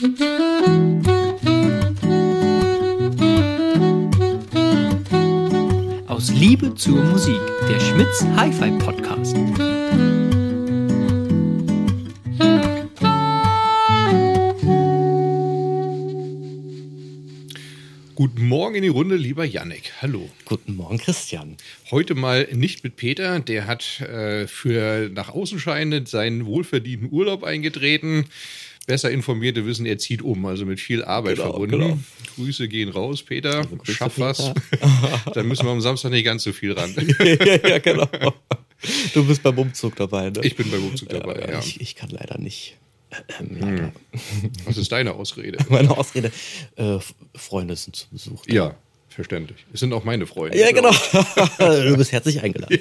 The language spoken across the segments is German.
Aus Liebe zur Musik, der Schmitz Hi-Fi Podcast. Guten Morgen in die Runde, lieber Yannick. Hallo. Guten Morgen, Christian. Heute mal nicht mit Peter, der hat äh, für nach außen scheinend seinen wohlverdienten Urlaub eingetreten. Besser informierte wissen, er zieht um, also mit viel Arbeit Genau, verbunden. genau. Grüße gehen raus, Peter. Grüße, Schaff was. Dann müssen wir am Samstag nicht ganz so viel ran. ja, ja, genau. Du bist beim Umzug dabei, ne? Ich bin beim Umzug dabei, ja. Ich, ich kann leider nicht. Ähm, leider. Was ist deine Ausrede? Meine Ausrede. Äh, Freunde sind zu Besuch. da. Ja, verständlich. Es sind auch meine Freunde. Ja, genau. du bist herzlich eingeladen.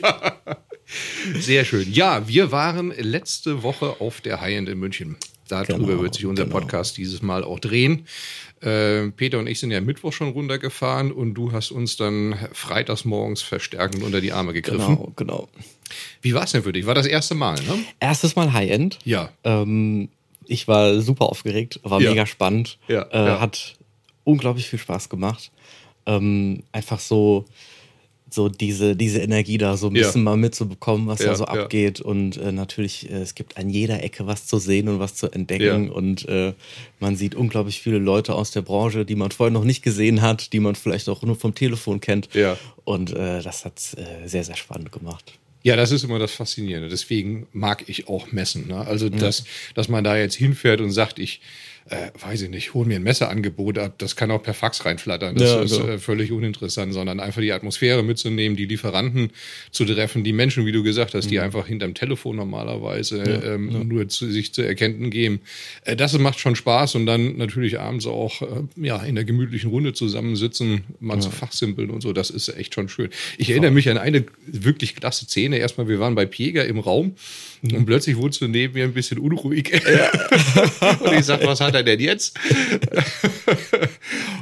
Sehr schön. Ja, wir waren letzte Woche auf der High-End in München. Darüber Genau, wird sich unser genau. Podcast dieses Mal auch drehen. Äh, Peter und ich sind ja Mittwoch schon runtergefahren und du hast uns dann freitags morgens verstärkend unter die Arme gegriffen. Genau, genau. Wie war es denn für dich? War das erste Mal, ne? Erstes Mal High-End. Ja. Ähm, ich war super aufgeregt, war Ja. mega spannend. Ja, äh, ja. Hat unglaublich viel Spaß gemacht. Ähm, einfach so, so diese, diese Energie da so ein Ja. bisschen mal mitzubekommen, was Ja, da so ja. abgeht. Und äh, natürlich, äh, es gibt an jeder Ecke was zu sehen und was zu entdecken. Ja. Und äh, man sieht unglaublich viele Leute aus der Branche, die man vorher noch nicht gesehen hat, die man vielleicht auch nur vom Telefon kennt. Ja. Und äh, das hat äh, sehr, sehr spannend gemacht. Ja, das ist immer das Faszinierende. Deswegen mag ich auch Messen. Ne? Also, dass, dass man da jetzt hinfährt und sagt, ich äh, weiß ich nicht, hol mir ein Messeangebot ab, das kann auch per Fax reinflattern. Das Ja, ist genau. äh, völlig uninteressant, sondern einfach die Atmosphäre mitzunehmen, die Lieferanten zu treffen, die Menschen, wie du gesagt hast, Mhm. die einfach hinterm Telefon normalerweise ähm, nur zu, sich zu erkennen geben. Äh, das macht schon Spaß und dann natürlich abends auch äh, ja, in der gemütlichen Runde zusammensitzen, mal zu fachsimpeln und so. Das ist echt schon schön. Ich erinnere mich an eine wirklich klasse Szene. Erstmal, wir waren bei Pieger im Raum Mhm. und plötzlich wurdest du neben mir ein bisschen unruhig. und ich sag, was hat er denn jetzt?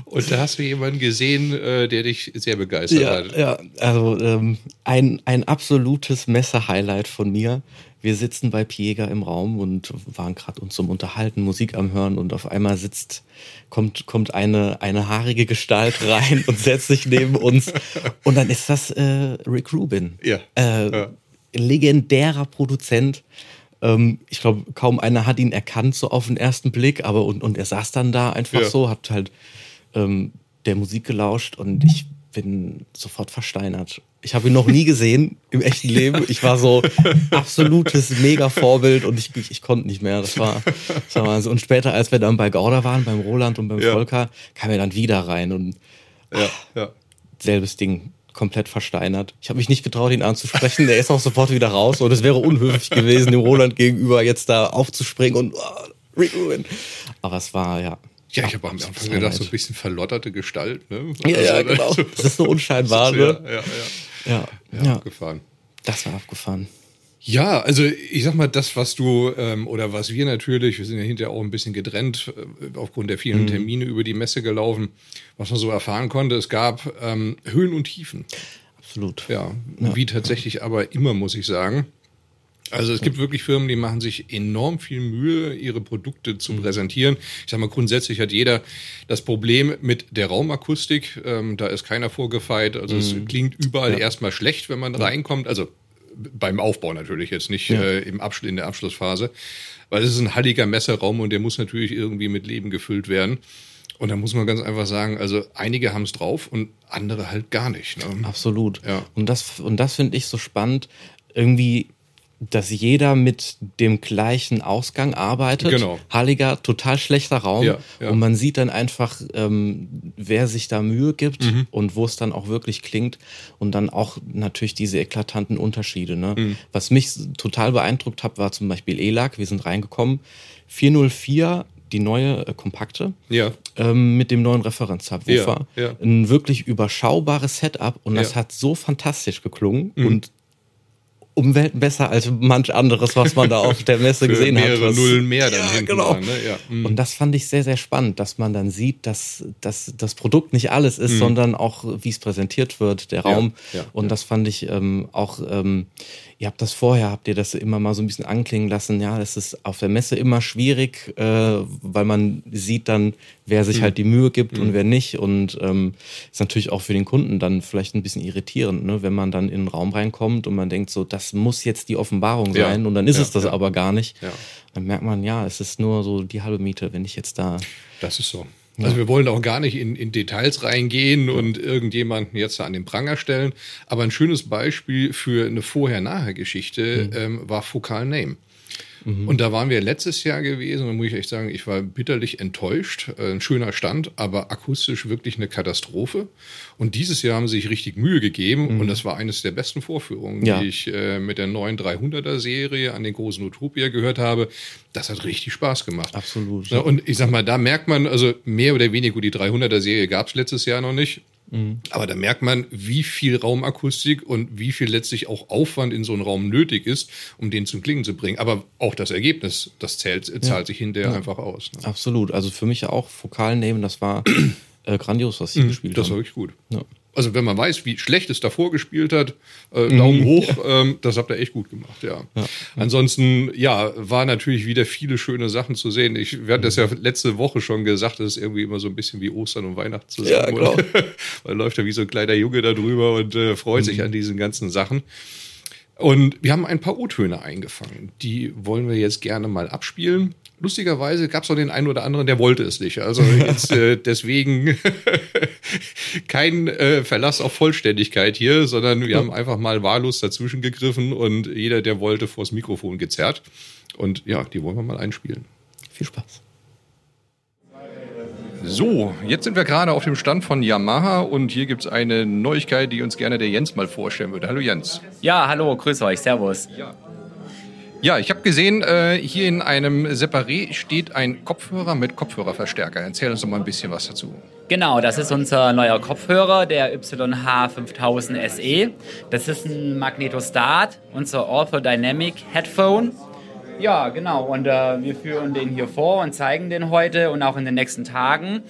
und da hast du jemanden gesehen, äh, der dich sehr begeistert Ja, hat. ja also ähm, ein, ein absolutes Messe-Highlight von mir. Wir sitzen bei Piega im Raum und waren gerade uns zum Unterhalten, Musik am Hören und auf einmal sitzt, kommt, kommt eine, eine haarige Gestalt rein und setzt sich neben uns. Und dann ist das äh, Rick Rubin. Ja. Äh, Ja. Legendärer Produzent. Ähm, ich glaube, kaum einer hat ihn erkannt, so auf den ersten Blick, aber und, und er saß dann da einfach Ja. so, hat halt ähm, der Musik gelauscht und ich bin sofort versteinert. Ich habe ihn noch nie gesehen im echten Leben. Ich war so absolutes Mega-Vorbild und ich, ich, ich konnte nicht mehr. Das war, das war Wahnsinn. Und später, als wir dann bei Gauda waren, beim Roland und beim Ja. Volker, kam er dann wieder rein und Ja, ja. selbes Ding komplett versteinert. Ich habe mich nicht getraut, ihn anzusprechen. Der ist auch sofort wieder raus und es wäre unhöflich gewesen, dem Roland gegenüber jetzt da aufzuspringen und oh, Rick Rubin. Aber es war ja. Ja, ich habe am Anfang gedacht, so ein bisschen verlotterte Gestalt. Ne? Ja, ja, Also, genau. so- Das ist so unscheinbar, ja, ne? ja, ja, Ja, ja, ja, abgefahren. das war abgefahren. Ja, also ich sag mal, das, was du ähm, oder was wir natürlich, wir sind ja hinterher auch ein bisschen getrennt äh, aufgrund der vielen Termine über die Messe gelaufen, was man so erfahren konnte, es gab ähm, Höhen und Tiefen. Absolut. Ja, wie tatsächlich aber immer, muss ich sagen. Also es gibt wirklich Firmen, die machen sich enorm viel Mühe, ihre Produkte zu präsentieren. Ich sag mal, grundsätzlich hat jeder das Problem mit der Raumakustik. Ähm, da ist keiner vorgefeit. Also es klingt überall erstmal schlecht, wenn man reinkommt. Also beim Aufbau natürlich jetzt nicht Ja. äh, im Abschluss, in der Abschlussphase. Weil es ist ein halliger Messeraum und der muss natürlich irgendwie mit Leben gefüllt werden. Und da muss man ganz einfach sagen, also einige haben es drauf und andere halt gar nicht. Ne? Absolut. Ja. Und das, und das finde ich so spannend, irgendwie, dass jeder mit dem gleichen Ausgang arbeitet. Genau. Halliger, total schlechter Raum. Ja, ja. Und man sieht dann einfach, ähm, wer sich da Mühe gibt Mhm. und wo es dann auch wirklich klingt. Und dann auch natürlich diese eklatanten Unterschiede. Ne? Mhm. Was mich total beeindruckt hat, war zum Beispiel ELAC. Wir sind reingekommen. 404, die neue äh, kompakte Ja. ähm, mit dem neuen Referenzsubwoofer. Ja, ja. Ein wirklich überschaubares Setup und das hat so fantastisch geklungen und um Welten besser als manch anderes, was man da auf der Messe gesehen hat. mehrere was- Nullen mehr dann ja, genau. dran, ne? Ja. Mhm. Und das fand ich sehr, sehr spannend, dass man dann sieht, dass, dass das Produkt nicht alles ist, sondern auch, wie es präsentiert wird, der Mhm. Ja, Raum. ja, und das fand ich ähm, auch ähm, ihr habt das vorher, habt ihr das immer mal so ein bisschen anklingen lassen, ja, es ist auf der Messe immer schwierig, äh, weil man sieht dann, wer sich mhm. halt die Mühe gibt mhm. und wer nicht. Und ähm, ist natürlich auch für den Kunden dann vielleicht ein bisschen irritierend, ne? wenn man dann in den Raum reinkommt und man denkt so, das muss jetzt die Offenbarung sein ja. und dann ist ja, es das ja. aber gar nicht. Dann merkt man, ja, es ist nur so die halbe Miete, wenn ich jetzt da. Das ist so. Also wir wollen auch gar nicht in, in Details reingehen und irgendjemanden jetzt an den Pranger stellen. Aber ein schönes Beispiel für eine Vorher-Nachher-Geschichte mhm. ähm, war Focal Name. Mhm. Und da waren wir letztes Jahr gewesen und muss ich echt sagen, ich war bitterlich enttäuscht. Äh, ein schöner Stand, aber akustisch wirklich eine Katastrophe. Und dieses Jahr haben sie sich richtig Mühe gegeben mhm. und das war eines der besten Vorführungen, ja. die ich äh, mit der neuen 300er Serie an den großen Utopia gehört habe. Das hat richtig Spaß gemacht. Absolut. Ja, und ich sag mal, da merkt man, also mehr oder weniger, gut, die 300er Serie gab es letztes Jahr noch nicht. Mhm. Aber da merkt man, wie viel Raumakustik und wie viel letztlich auch Aufwand in so einem Raum nötig ist, um den zum Klingen zu bringen. Aber auch das Ergebnis, das zählt, zahlt ja. sich hinterher ja. einfach aus. Ne? Absolut. Also für mich auch Fokal nehmen, das war äh, grandios, was sie mhm, gespielt das haben. Das war wirklich gut. Ja also wenn man weiß, wie schlecht es davor gespielt hat, äh, Daumen mhm. hoch, ähm, das habt ihr echt gut gemacht, ja. ja. Ansonsten, ja, war natürlich wieder viele schöne Sachen zu sehen. Ich, wir hatten das ja letzte Woche schon gesagt, das ist irgendwie immer so ein bisschen wie Ostern und Weihnachten zusammen. Ja, genau. Man läuft ja wie so ein kleiner Junge da drüber und äh, freut mhm. sich an diesen ganzen Sachen. Und wir haben ein paar O-Töne eingefangen. Die wollen wir jetzt gerne mal abspielen. Lustigerweise gab es auch den einen oder anderen, der wollte es nicht. Also jetzt äh, deswegen kein äh, Verlass auf Vollständigkeit hier, sondern wir haben einfach mal wahllos dazwischen gegriffen und jeder, der wollte, vors Mikrofon gezerrt. Und ja, die wollen wir mal einspielen. Viel Spaß. So, jetzt sind wir gerade auf dem Stand von Yamaha und hier gibt es eine Neuigkeit, die uns gerne der Jens mal vorstellen würde. Hallo Jens. Ja, hallo, grüß euch, servus. Ja. Ja, ich habe gesehen, äh, hier in einem Separé steht ein Kopfhörer mit Kopfhörerverstärker. Erzähl uns doch mal ein bisschen was dazu. Genau, das ist unser neuer Kopfhörer, der YH5000 SE. Das ist ein Magnetostat, unser Orthodynamic Headphone. Ja, genau, und äh, wir führen den hier vor und zeigen den heute und auch in den nächsten Tagen.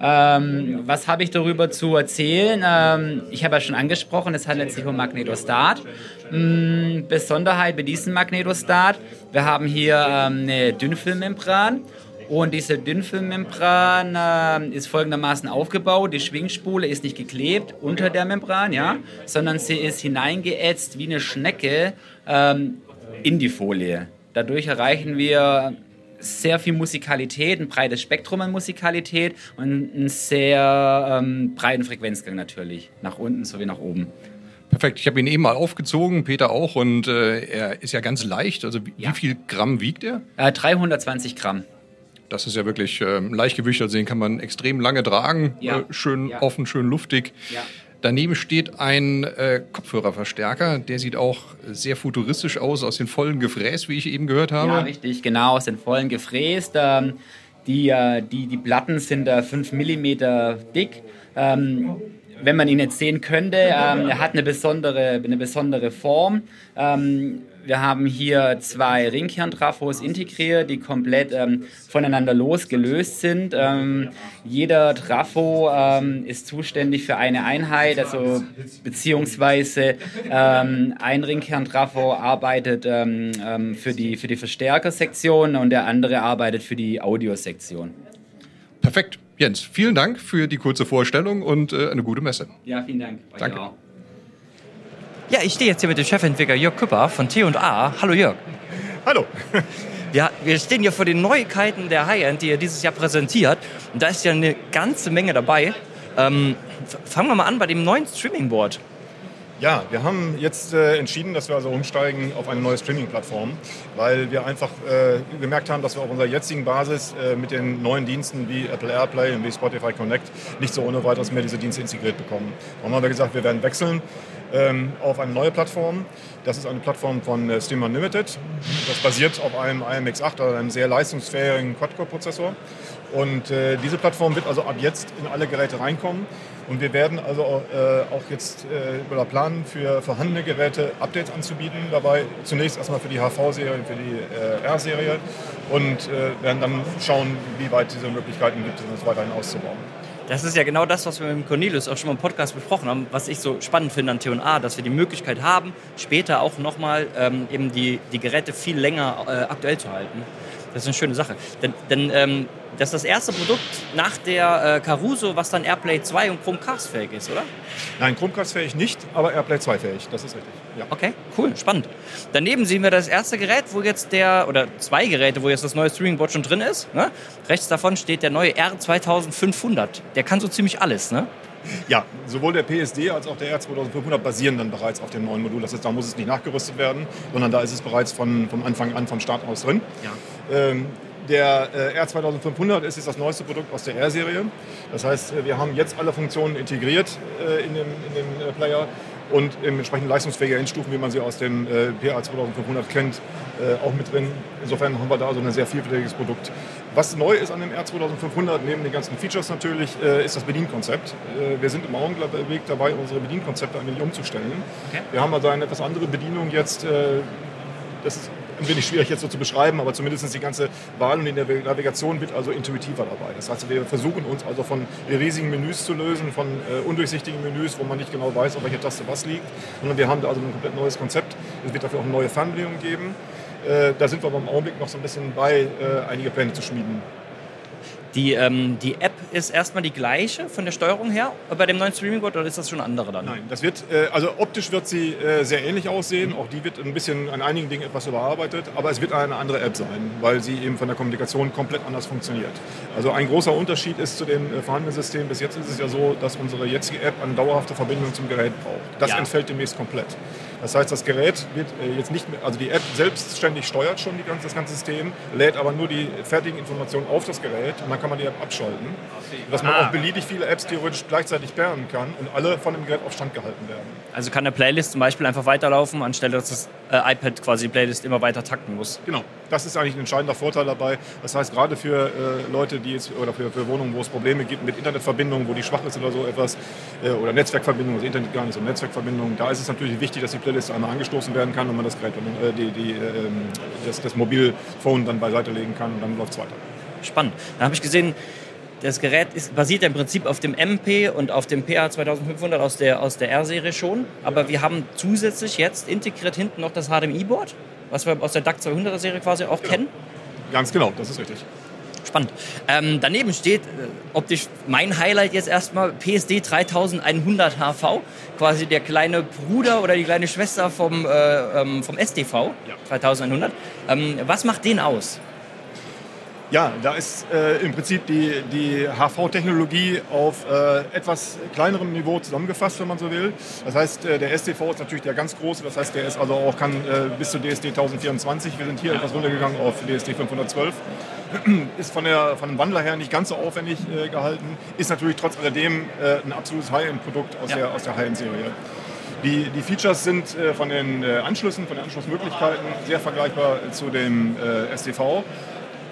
Ähm, was habe ich darüber zu erzählen? Ähm, ich habe ja schon angesprochen, es handelt sich um Magnetostat. Ähm, Besonderheit bei diesem Magnetostat, wir haben hier ähm, eine Dünnfilmmembran. Und diese Dünnfilmmembran äh, ist folgendermaßen aufgebaut. Die Schwingspule ist nicht geklebt unter der Membran, ja, sondern sie ist hineingeätzt wie eine Schnecke ähm, in die Folie. Dadurch erreichen wir sehr viel Musikalität, ein breites Spektrum an Musikalität und einen sehr ähm, breiten Frequenzgang natürlich, nach unten sowie nach oben. Perfekt, ich habe ihn eben mal aufgezogen, Peter auch, und äh, er ist ja ganz leicht. Also wie, ja. wie viel Gramm wiegt er? Äh, 320 Gramm. Das ist ja wirklich ähm, Leichtgewicht, also den kann man extrem lange tragen, ja. äh, schön ja. offen, schön luftig. Ja. Daneben steht ein äh, Kopfhörerverstärker, der sieht auch sehr futuristisch aus, aus den vollen gefräst, wie ich eben gehört habe. Ja, richtig, genau, aus den vollen gefräst. Ähm, die, äh, die, die Platten sind äh, 5 mm dick. Ähm, wenn man ihn jetzt sehen könnte, ähm, er hat eine besondere, eine besondere Form. Ähm, wir haben hier zwei Ringkerntrafos integriert, die komplett ähm, voneinander losgelöst sind. Ähm, jeder Trafo ähm, ist zuständig für eine Einheit, also beziehungsweise ähm, ein Ringkerntrafo arbeitet ähm, ähm, für, die, für die Verstärkersektion und der andere arbeitet für die Audiosektion. Perfekt. Jens, vielen Dank für die kurze Vorstellung und äh, eine gute Messe. Ja, vielen Dank. Danke. Auch. Ja, ich stehe jetzt hier mit dem Chefentwickler Jörg Küpper von T&A. Hallo Jörg. Hallo. Ja, wir stehen hier vor den Neuigkeiten der High-End, die ihr dieses Jahr präsentiert. Und da ist ja eine ganze Menge dabei. Ähm, fangen wir mal an bei dem neuen Streaming-Board. Ja, wir haben jetzt äh, entschieden, dass wir also umsteigen auf eine neue Streaming-Plattform, weil wir einfach äh, gemerkt haben, dass wir auf unserer jetzigen Basis äh, mit den neuen Diensten wie Apple AirPlay und wie Spotify Connect nicht so ohne weiteres mehr diese Dienste integriert bekommen. Darum haben wir gesagt, wir werden wechseln ähm, auf eine neue Plattform. Das ist eine Plattform von äh, Stream Unlimited. Das basiert auf einem IMX8, also einem sehr leistungsfähigen Quad-Core-Prozessor. Und äh, diese Plattform wird also ab jetzt in alle Geräte reinkommen. Und wir werden also äh, auch jetzt äh, oder planen, für vorhandene Geräte Updates anzubieten. Dabei zunächst erstmal für die HV-Serie und für die äh, R-Serie. Und werden dann schauen, wie weit diese Möglichkeiten gibt, das weiterhin auszubauen. Das ist ja genau das, was wir mit Cornelius auch schon mal im Podcast besprochen haben, was ich so spannend finde an T&A, dass wir die Möglichkeit haben, später auch nochmal ähm, eben die, die Geräte viel länger äh, aktuell zu halten. Das ist eine schöne Sache. Denn, denn ähm, das ist das erste Produkt nach der äh, Caruso, was dann AirPlay 2 und Chromecast fähig ist, oder? Nein, Chromecast fähig nicht, aber AirPlay 2 fähig. Das ist richtig. Ja. Okay, cool, spannend. Daneben sehen wir das erste Gerät, wo jetzt der, oder zwei Geräte, wo jetzt das neue Streaming-Board schon drin ist. Ne? Rechts davon steht der neue R2500. Der kann so ziemlich alles, ne? Ja, sowohl der PSD als auch der R2500 basieren dann bereits auf dem neuen Modul. Das heißt, da muss es nicht nachgerüstet werden, sondern da ist es bereits von, vom Anfang an, vom Start aus drin. Ja. Ähm, der äh, R2500 ist jetzt das neueste Produkt aus der R-Serie. Das heißt, äh, wir haben jetzt alle Funktionen integriert äh, in dem, in dem Player und entsprechend leistungsfähige Endstufen, wie man sie aus dem PA 2500 kennt, auch mit drin. Insofern haben wir da so ein sehr vielfältiges Produkt. Was neu ist an dem R2500, neben den ganzen Features natürlich, ist das Bedienkonzept. Wir sind im Augenblick dabei, unsere Bedienkonzepte ein wenig umzustellen. Okay. Wir haben also eine etwas andere Bedienung jetzt. Das ist ein wenig schwierig jetzt so zu beschreiben, aber zumindest die ganze Wahl und die Navigation wird also intuitiver dabei. Das heißt, wir versuchen uns also von riesigen Menüs zu lösen, von äh, undurchsichtigen Menüs, wo man nicht genau weiß, auf welcher Taste was liegt, sondern wir haben da also ein komplett neues Konzept. Es wird dafür auch eine neue Fernbedienung geben. Äh, da sind wir aber im Augenblick noch so ein bisschen bei, äh, einige Pläne zu schmieden. Die, ähm, die App ist erstmal die gleiche von der Steuerung her bei dem neuen Streaming-Board oder ist das schon eine andere dann? Nein, das wird, äh, also optisch wird sie äh, sehr ähnlich aussehen. Auch die wird ein bisschen an einigen Dingen etwas überarbeitet, aber es wird eine andere App sein, weil sie eben von der Kommunikation komplett anders funktioniert. Also ein großer Unterschied ist zu dem äh, vorhandenen System. Bis jetzt ist es ja so, dass unsere jetzige App eine dauerhafte Verbindung zum Gerät braucht. Das Ja. entfällt demnächst komplett. Das heißt, das Gerät wird äh, jetzt nicht mehr, also die App selbstständig steuert schon ganze, das ganze System, lädt aber nur die fertigen Informationen auf das Gerät und dann kann man die App abschalten. Dass man Ah. auch beliebig viele Apps theoretisch gleichzeitig sperren kann und alle von dem Gerät auf Stand gehalten werden. Also kann eine Playlist zum Beispiel einfach weiterlaufen, anstelle dass das äh, iPad quasi die Playlist immer weiter takten muss. Genau, das ist eigentlich ein entscheidender Vorteil dabei. Das heißt, gerade für äh, Leute, die jetzt, oder für, für Wohnungen, wo es Probleme gibt mit Internetverbindungen, wo die schwach ist oder so etwas, äh, oder Netzwerkverbindungen, also Internet gar nicht, so Netzwerkverbindungen, da ist es natürlich wichtig, dass die Playlist einmal angestoßen werden kann und man das Gerät, äh, die, die, ähm, das, das Mobilphone dann beiseite legen kann und dann läuft es weiter. Spannend. Dann habe ich gesehen, das Gerät ist, basiert ja im Prinzip auf dem MP und auf dem PA 2500 aus der, aus der R-Serie schon. Aber wir haben zusätzlich jetzt integriert hinten noch das HDMI-Board, was wir aus der DAC 200er Serie quasi auch kennen. Ganz genau, das ist richtig. Spannend. Ähm, daneben steht äh, optisch mein Highlight jetzt erstmal PSD 3100 HV, quasi der kleine Bruder oder die kleine Schwester vom, äh, ähm, vom STV 3100. Ähm, was macht den aus? Ja, da ist äh, im Prinzip die, die HV-Technologie auf äh, etwas kleinerem Niveau zusammengefasst, wenn man so will. Das heißt, äh, der STV ist natürlich der ganz große, das heißt, der ist also auch kann äh, bis zu DSD 1024. Wir sind hier etwas runtergegangen auf DSD 512. Ist von, der, von dem Wandler her nicht ganz so aufwendig äh, gehalten, ist natürlich trotz alledem äh, ein absolutes High-End-Produkt aus Ja. der, aus der High-End-Serie. Die, die Features sind von den Anschlüssen, von den Anschlussmöglichkeiten sehr vergleichbar zu dem STV.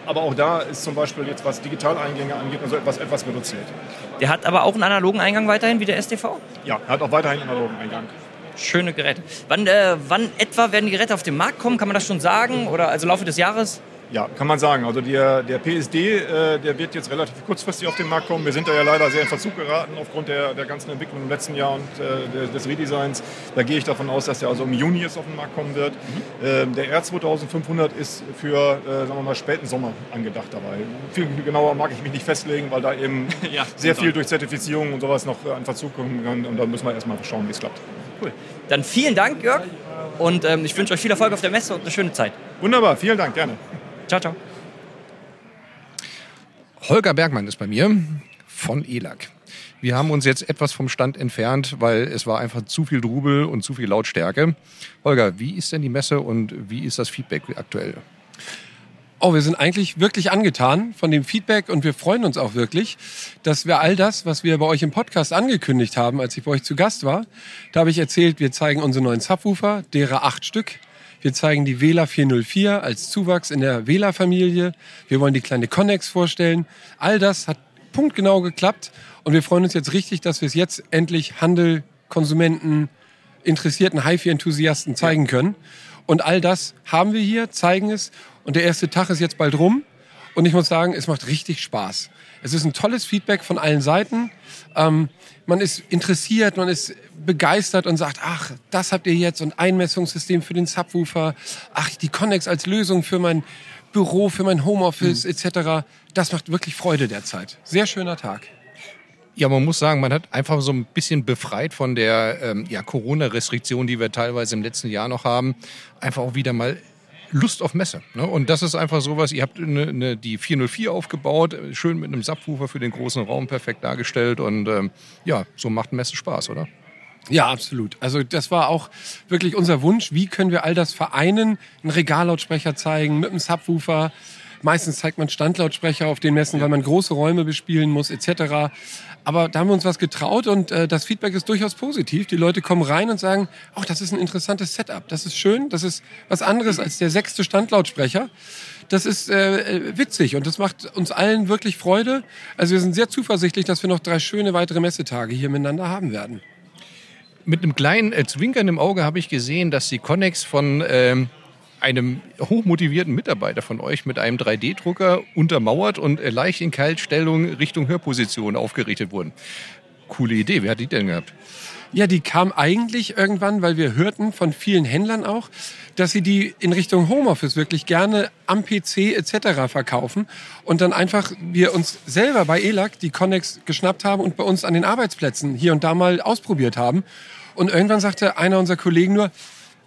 Aber auch da ist zum Beispiel jetzt, was Digitaleingänge angeht, also etwas, etwas reduziert. Der hat aber auch einen analogen Eingang weiterhin wie der STV. Ja, er hat auch weiterhin analogen Eingang. Schöne Geräte. Wann, äh, wann etwa werden die Geräte auf den Markt kommen? Kann man das schon sagen? Oder also Laufe des Jahres? Ja, kann man sagen. Also der, der PSD, äh, der wird jetzt relativ kurzfristig auf den Markt kommen. Wir sind da ja leider sehr in Verzug geraten aufgrund der, der ganzen Entwicklung im letzten Jahr und äh, des, des Redesigns. Da gehe ich davon aus, dass der also im Juni jetzt auf den Markt kommen wird. Ähm, der R2500 ist für, äh, sagen wir mal, späten Sommer angedacht dabei. Viel genauer mag ich mich nicht festlegen, weil da eben Ja, sehr super. viel durch Zertifizierung und sowas noch äh, an Verzug kommen kann. Und da müssen wir erstmal schauen, wie es klappt. Cool. Dann vielen Dank, Jörg. Und ähm, ich wünsche euch viel Erfolg auf der Messe und eine schöne Zeit. Wunderbar, vielen Dank, gerne. Ciao, ciao. Holger Bergmann ist bei mir von ELAC. Wir haben uns jetzt etwas vom Stand entfernt, weil es war einfach zu viel Drubel und zu viel Lautstärke. Holger, wie ist denn die Messe und wie ist das Feedback aktuell? Oh, wir sind eigentlich wirklich angetan von dem Feedback und wir freuen uns auch wirklich, dass wir all das, was wir bei euch im Podcast angekündigt haben, als ich bei euch zu Gast war, da habe ich erzählt, wir zeigen unsere neuen Subwoofer, derer acht Stück. Wir zeigen die Wähler 404 als Zuwachs in der Wählerfamilie. Wir wollen die kleine Connex vorstellen. All das hat punktgenau geklappt und wir freuen uns jetzt richtig, dass wir es jetzt endlich Handel, Konsumenten, interessierten HiFi-Enthusiasten zeigen können. Und all das haben wir hier, zeigen es. Und der erste Tag ist jetzt bald rum. Und ich muss sagen, es macht richtig Spaß. Es ist ein tolles Feedback von allen Seiten. Ähm, man ist interessiert, man ist begeistert und sagt, ach, das habt ihr jetzt und Einmessungssystem für den Subwoofer, ach, die Connex als Lösung für mein Büro, für mein Homeoffice mhm. etc. Das macht wirklich Freude derzeit. Sehr schöner Tag. Ja, man muss sagen, man hat einfach so ein bisschen befreit von der ähm, ja, Corona-Restriktion, die wir teilweise im letzten Jahr noch haben, einfach auch wieder mal Lust auf Messe. Ne? Und das ist einfach sowas, ihr habt eine, eine, die 404 aufgebaut, schön mit einem Subwoofer für den großen Raum perfekt dargestellt und ähm, ja, so macht Messe Spaß, oder? Ja, absolut. Also das war auch wirklich unser Wunsch. Wie können wir all das vereinen? Einen Regallautsprecher zeigen mit einem Subwoofer. Meistens zeigt man Standlautsprecher auf den Messen, weil man große Räume bespielen muss etc. Aber da haben wir uns was getraut und äh, das Feedback ist durchaus positiv. Die Leute kommen rein und sagen, ach, das ist ein interessantes Setup, das ist schön, das ist was anderes als der sechste Standlautsprecher. Das ist äh, witzig und das macht uns allen wirklich Freude. Also wir sind sehr zuversichtlich, dass wir noch drei schöne weitere Messetage hier miteinander haben werden. Mit einem kleinen äh, Zwinkern im Auge habe ich gesehen, dass die Connex von ähm, einem hochmotivierten Mitarbeiter von euch mit einem 3D-Drucker untermauert und äh, leicht in Kaltstellung Richtung Hörposition aufgerichtet wurden. Coole Idee. Wer hat die denn gehabt? Ja, die kam eigentlich irgendwann, weil wir hörten von vielen Händlern auch, dass sie die in Richtung Homeoffice wirklich gerne am PC etc. verkaufen und dann einfach wir uns selber bei ELAC die Connex geschnappt haben und bei uns an den Arbeitsplätzen hier und da mal ausprobiert haben. Und irgendwann sagte einer unserer Kollegen nur,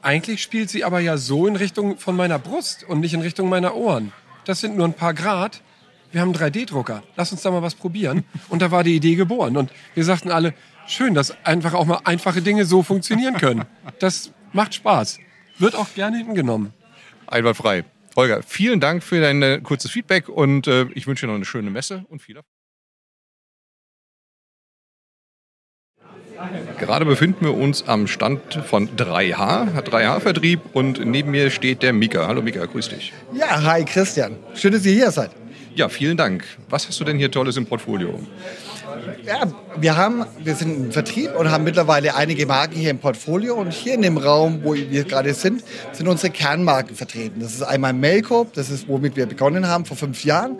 eigentlich spielt sie aber ja so in Richtung von meiner Brust und nicht in Richtung meiner Ohren. Das sind nur ein paar Grad. Wir haben einen 3D-Drucker. Lass uns da mal was probieren. Und da war die Idee geboren. Und wir sagten alle, schön, dass einfach auch mal einfache Dinge so funktionieren können. Das macht Spaß. Wird auch gerne hingenommen. Einwandfrei. Holger, vielen Dank für dein äh, kurzes Feedback und äh, ich wünsche dir noch eine schöne Messe und viel Erfolg. Gerade befinden wir uns am Stand von 3H, 3H-Vertrieb und neben mir steht der Mika. Hallo Mika, grüß dich. Ja, hi Christian. Schön, dass ihr hier seid. Ja, vielen Dank. Was hast du denn hier Tolles im Portfolio? Ja, wir haben, wir sind im Vertrieb und haben mittlerweile einige Marken hier im Portfolio und hier in dem Raum, wo wir gerade sind, sind unsere Kernmarken vertreten. Das ist einmal Melco, das ist womit wir begonnen haben vor fünf Jahren.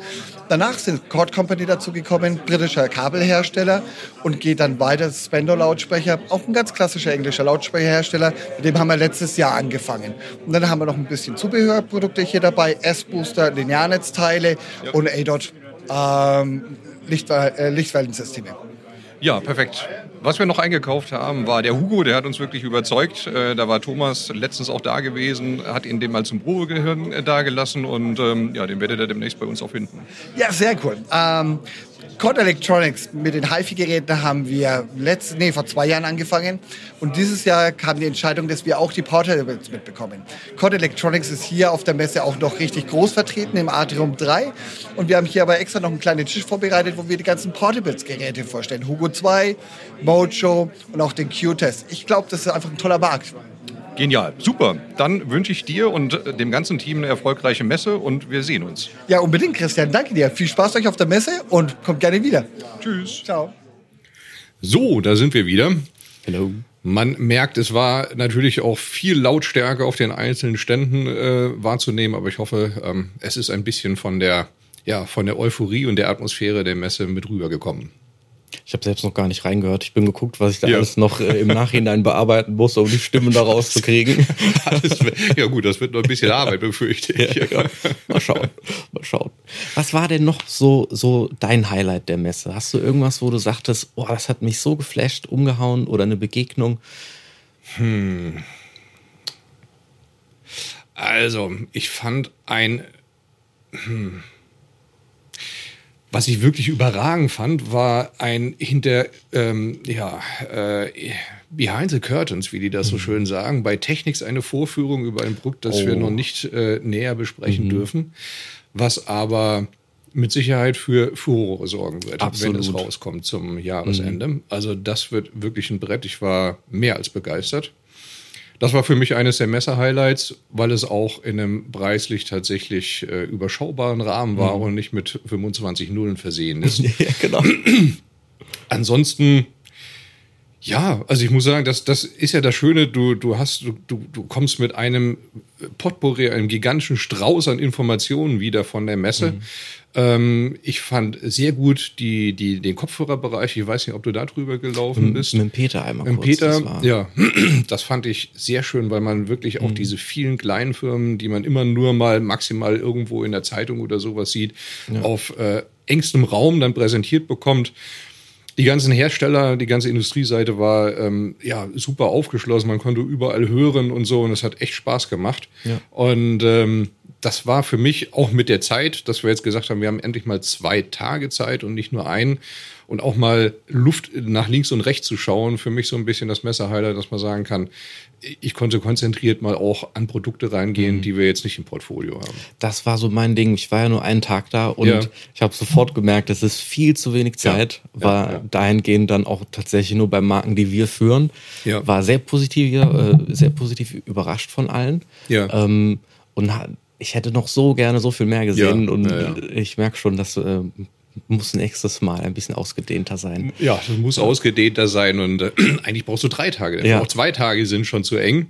Danach sind Cord Company dazugekommen, britischer Kabelhersteller und geht dann weiter Spendo Lautsprecher, auch ein ganz klassischer englischer Lautsprecherhersteller. Mit dem haben wir letztes Jahr angefangen. Und dann haben wir noch ein bisschen Zubehörprodukte hier dabei, S-Booster, Linearnetzteile ja. und ADOT. Ähm, äh, Lichtwellensysteme. Ja, perfekt. Was wir noch eingekauft haben, war der Hugo, der hat uns wirklich überzeugt. Äh, da war Thomas letztens auch da gewesen, hat ihn dem mal zum Probegehirn äh, dagelassen und ähm, ja, den werdet ihr demnächst bei uns auch finden. Ja, sehr cool. Ähm, Code Electronics mit den HiFi-Geräten haben wir letzt, nee, vor zwei Jahren angefangen. Und dieses Jahr kam die Entscheidung, dass wir auch die Portables mitbekommen. Code Electronics ist hier auf der Messe auch noch richtig groß vertreten im Atrium 3. Und wir haben hier aber extra noch einen kleinen Tisch vorbereitet, wo wir die ganzen Portables-Geräte vorstellen. Hugo 2, Mojo und auch den Q-Test. Ich glaube, das ist einfach ein toller Markt. Genial, super. Dann wünsche ich dir und dem ganzen Team eine erfolgreiche Messe und wir sehen uns. Ja, unbedingt, Christian. Danke dir. Viel Spaß euch auf der Messe und kommt gerne wieder. Tschüss. Ciao. So, da sind wir wieder. Hello. Man merkt, es war natürlich auch viel Lautstärke auf den einzelnen Ständen äh, wahrzunehmen, aber ich hoffe, ähm, es ist ein bisschen von der, ja, von der Euphorie und der Atmosphäre der Messe mit rübergekommen. Ich habe selbst noch gar nicht reingehört. Ich bin geguckt, was ich da ja. alles noch äh, im Nachhinein bearbeiten muss, um die Stimmen da rauszukriegen. ja gut, das wird noch ein bisschen Arbeit, befürchte ich. Ja, ja. Mal schauen, mal schauen. Was war denn noch so, so dein Highlight der Messe? Hast du irgendwas, wo du sagtest, oh, das hat mich so geflasht, umgehauen oder eine Begegnung? Hm. Also, ich fand ein... Hm was ich wirklich überragend fand, war ein hinter, ähm, ja, äh, Behind the Curtains, wie die das so mhm. schön sagen, bei Technics eine Vorführung über ein Produkt, das oh. wir noch nicht äh, näher besprechen mhm. dürfen, was aber mit Sicherheit für Furore sorgen wird, Absolut. wenn es rauskommt zum Jahresende. Mhm. Also das wird wirklich ein Brett. Ich war mehr als begeistert. Das war für mich eines der Messer-Highlights, weil es auch in einem preislich tatsächlich äh, überschaubaren Rahmen war mhm. und nicht mit 25 Nullen versehen ist. ja, genau. Ansonsten, Ja, also ich muss sagen, das, das ist ja das Schöne, du, du hast, du, du, du kommst mit einem Potpourri, einem gigantischen Strauß an Informationen wieder von der Messe. Mhm. Ähm, ich fand sehr gut die, die, den Kopfhörerbereich. Ich weiß nicht, ob du da drüber gelaufen bist. Mit dem Peter einmal mit kurz. Peter, das ja, das fand ich sehr schön, weil man wirklich Mhm. auch diese vielen kleinen Firmen, die man immer nur mal maximal irgendwo in der Zeitung oder sowas sieht, auf äh, engstem Raum dann präsentiert bekommt. Die ganzen Hersteller, die ganze Industrieseite war ähm, ja super aufgeschlossen. Man konnte überall hören und so und es hat echt Spaß gemacht. Ja. Und ähm, das war für mich auch mit der Zeit, dass wir jetzt gesagt haben, wir haben endlich mal zwei Tage Zeit und nicht nur einen und auch mal Luft nach links und rechts zu schauen. Für mich so ein bisschen das Messerhighlight, dass man sagen kann, ich konnte konzentriert mal auch an Produkte reingehen, die wir jetzt nicht im Portfolio haben. Das war so mein Ding. Ich war ja nur einen Tag da und Ja. ich habe sofort gemerkt, es ist viel zu wenig Zeit. Ja, War ja. dahingehend dann auch tatsächlich nur bei Marken, die wir führen. War sehr positiv, äh, sehr positiv überrascht von allen. Ja. Ähm, und ich hätte noch so gerne so viel mehr gesehen Ja, und ja, ich merke schon, das äh, muss nächstes Mal ein bisschen ausgedehnter sein. Ja, das muss ausgedehnter sein und äh, eigentlich brauchst du drei Tage. Ja. Auch zwei Tage sind schon zu eng.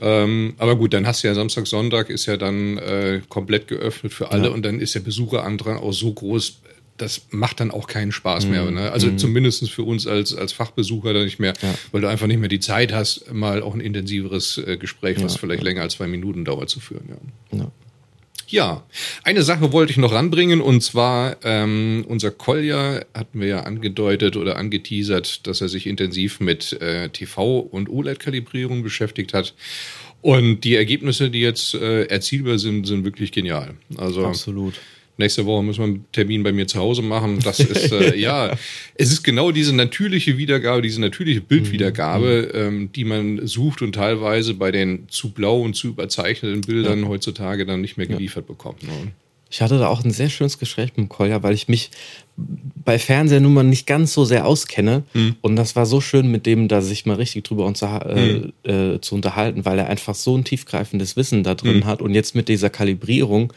Ähm, aber gut, dann hast du ja Samstag, Sonntag ist ja dann äh, komplett geöffnet für alle Ja. und dann ist der Besucherandrang auch so groß, das macht dann auch keinen Spaß Mhm. mehr. Ne? Also zumindest für uns als, als Fachbesucher dann nicht mehr, weil du einfach nicht mehr die Zeit hast, mal auch ein intensiveres äh, Gespräch, was vielleicht länger als zwei Minuten dauert, zu führen. Ja. Ja. Ja, eine Sache wollte ich noch ranbringen und zwar ähm, unser Kolja hatten wir ja angedeutet oder angeteasert, dass er sich intensiv mit äh, TV und OLED-Kalibrierung beschäftigt hat. Und die Ergebnisse, die jetzt äh, erzielbar sind, sind wirklich genial. Also Absolut. Nächste Woche müssen wir einen Termin bei mir zu Hause machen. Das ist, äh, ja, es ist genau diese natürliche Wiedergabe, diese natürliche Bildwiedergabe, ähm, die man sucht und teilweise bei den zu blau und zu überzeichneten Bildern heutzutage dann nicht mehr geliefert bekommt. Ne? Ich hatte da auch ein sehr schönes Gespräch mit dem Kolja, weil ich mich bei Fernsehnummern nicht ganz so sehr auskenne. Und das war so schön, mit dem da sich mal richtig drüber äh, äh, zu unterhalten, weil er einfach so ein tiefgreifendes Wissen da drin hat. Und jetzt mit dieser Kalibrierung,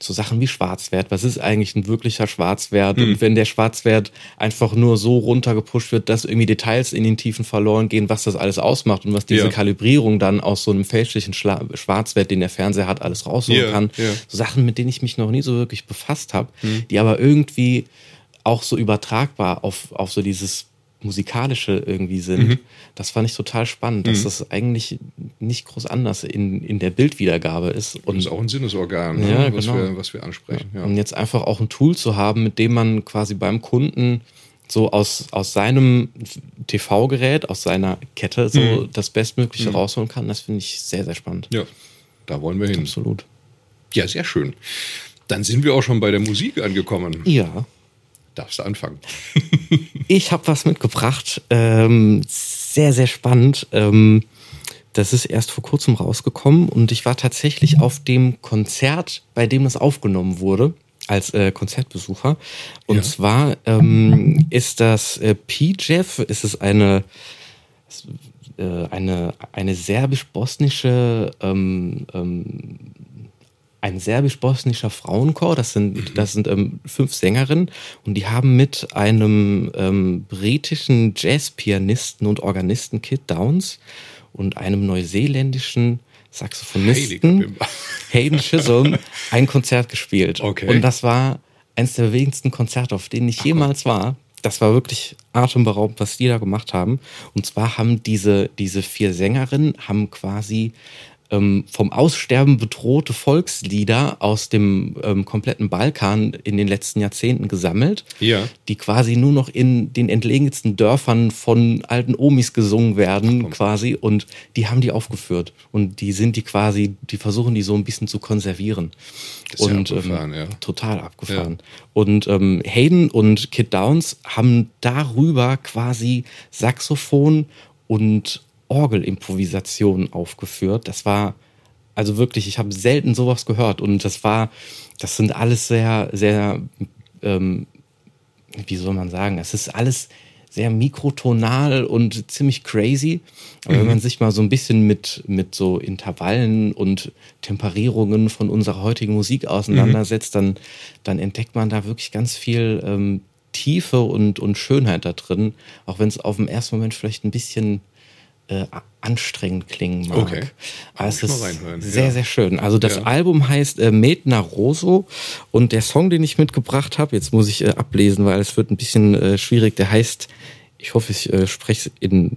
so Sachen wie Schwarzwert. Was ist eigentlich ein wirklicher Schwarzwert? Und wenn der Schwarzwert einfach nur so runtergepusht wird, dass irgendwie Details in den Tiefen verloren gehen, was das alles ausmacht und was diese Ja. Kalibrierung dann aus so einem fälschlichen Schla Schwarzwert, den der Fernseher hat, alles rausholen Ja, kann. ja. So Sachen, mit denen ich mich noch nie so wirklich befasst habe, die aber irgendwie auch so übertragbar auf, auf so dieses musikalische irgendwie sind. Mhm. Das fand ich total spannend, dass das eigentlich nicht groß anders in, in der Bildwiedergabe ist. Und das ist auch ein Sinnesorgan, ne? Ja, was, genau. wir, was wir ansprechen. Ja. und jetzt einfach auch ein Tool zu haben, mit dem man quasi beim Kunden so aus, aus seinem TV-Gerät, aus seiner Kette so Mhm. das Bestmögliche rausholen kann, das finde ich sehr, sehr spannend. ja, da wollen wir hin. Absolut. Ja, sehr schön. Dann sind wir auch schon bei der Musik angekommen. Ja. Darfst du anfangen? Ich habe was mitgebracht, ähm, sehr, sehr spannend. Ähm, das ist erst vor kurzem rausgekommen und ich war tatsächlich auf dem Konzert, bei dem das aufgenommen wurde, als äh, Konzertbesucher. Und Ja. zwar ähm, ist das äh, P-Jeff, ist es eine, äh, eine, eine serbisch-bosnische ähm, ähm, ein serbisch-bosnischer Frauenchor. Das sind, das sind ähm, fünf Sängerinnen und die haben mit einem ähm, britischen Jazzpianisten und Organisten Kit Downs und einem neuseeländischen Saxophonisten. Hayden Chisholm ein Konzert gespielt. Okay. Und das war eines der bewegendsten Konzerte, auf denen ich jemals war. Das war wirklich atemberaubend, was die da gemacht haben. Und zwar haben diese, diese vier Sängerinnen haben quasi ähm, vom Aussterben bedrohte Volkslieder aus dem ähm, kompletten Balkan in den letzten Jahrzehnten gesammelt, Ja. die quasi nur noch in den entlegensten Dörfern von alten Omis gesungen werden, quasi, und die haben die aufgeführt. Und die sind die quasi, die versuchen die so ein bisschen zu konservieren. Das ist ja und abgefahren, ja. total abgefahren. Und ähm, Hayden und Kid Downs haben darüber quasi Saxophon und Orgelimprovisation aufgeführt. Das war also wirklich, ich habe selten sowas gehört und das war, das sind alles sehr, sehr, ähm, wie soll man sagen, es ist alles sehr mikrotonal und ziemlich crazy. Aber wenn man sich mal so ein bisschen mit, mit so Intervallen und Temperierungen von unserer heutigen Musik auseinandersetzt, dann, dann entdeckt man da wirklich ganz viel ähm, Tiefe und, und Schönheit da drin, auch wenn es auf den ersten Moment vielleicht ein bisschen äh, anstrengend klingen mag. Okay. Aber es ist sehr, ja. sehr schön. Also das Ja. Album heißt äh, Medna Roso und der Song, den ich mitgebracht habe, jetzt muss ich äh, ablesen, weil es wird ein bisschen äh, schwierig, der heißt, ich hoffe, ich äh, spreche es in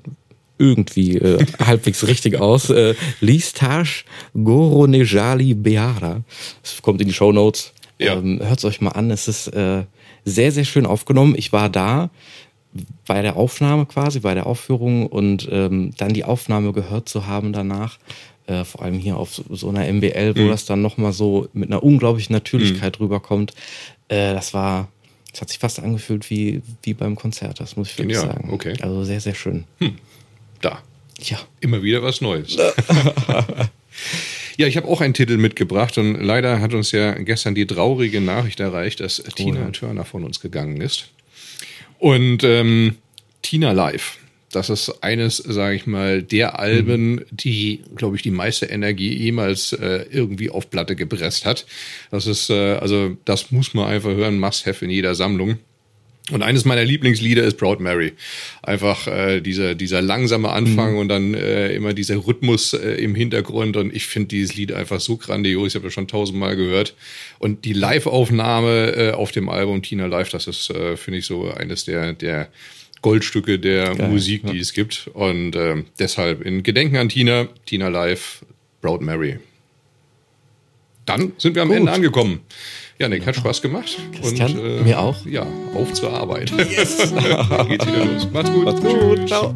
irgendwie äh, halbwegs richtig aus. Äh, Listage Goronejali Beara. Das kommt in die Show Notes. Ja. Ähm, Hört es euch mal an. Es ist äh, sehr, sehr schön aufgenommen. Ich war da bei der Aufnahme quasi, bei der Aufführung und ähm, dann die Aufnahme gehört zu haben danach. Äh, vor allem hier auf so, so einer MBL, Mhm. wo das dann nochmal so mit einer unglaublichen Natürlichkeit rüberkommt. Äh, das war, das hat sich fast angefühlt wie, wie beim Konzert, das muss ich wirklich Genial, sagen. okay. Also sehr, sehr schön. Da. Ja. Immer wieder was Neues. ja, ich habe auch einen Titel mitgebracht und leider hat uns ja gestern die traurige Nachricht erreicht, dass Tina Turner von uns gegangen ist. Und ähm, Tina Live, das ist eines, sage ich mal, der Alben, die, glaube ich, die meiste Energie jemals äh, irgendwie auf Platte gepresst hat. Das ist, äh, also das muss man einfach hören, Must-Have in jeder Sammlung. Und eines meiner Lieblingslieder ist Proud Mary. Einfach äh, dieser, dieser langsame Anfang und dann äh, immer dieser Rhythmus äh, im Hintergrund. Und ich finde dieses Lied einfach so grandios. Ich habe das schon tausendmal gehört. Und die Live-Aufnahme äh, auf dem Album Tina Live, das ist, äh, finde ich, so eines der, der Goldstücke der Geil, Musik, die es gibt. Und ähm, deshalb in Gedenken an Tina, Tina Live, Proud Mary. Dann sind wir am Ende angekommen. Ja, Nick, hat Spaß gemacht. Christian, mir auch. Ja, auf zur Arbeit. Yes. Geht's wieder los. Macht's gut. Macht's gut. Ciao.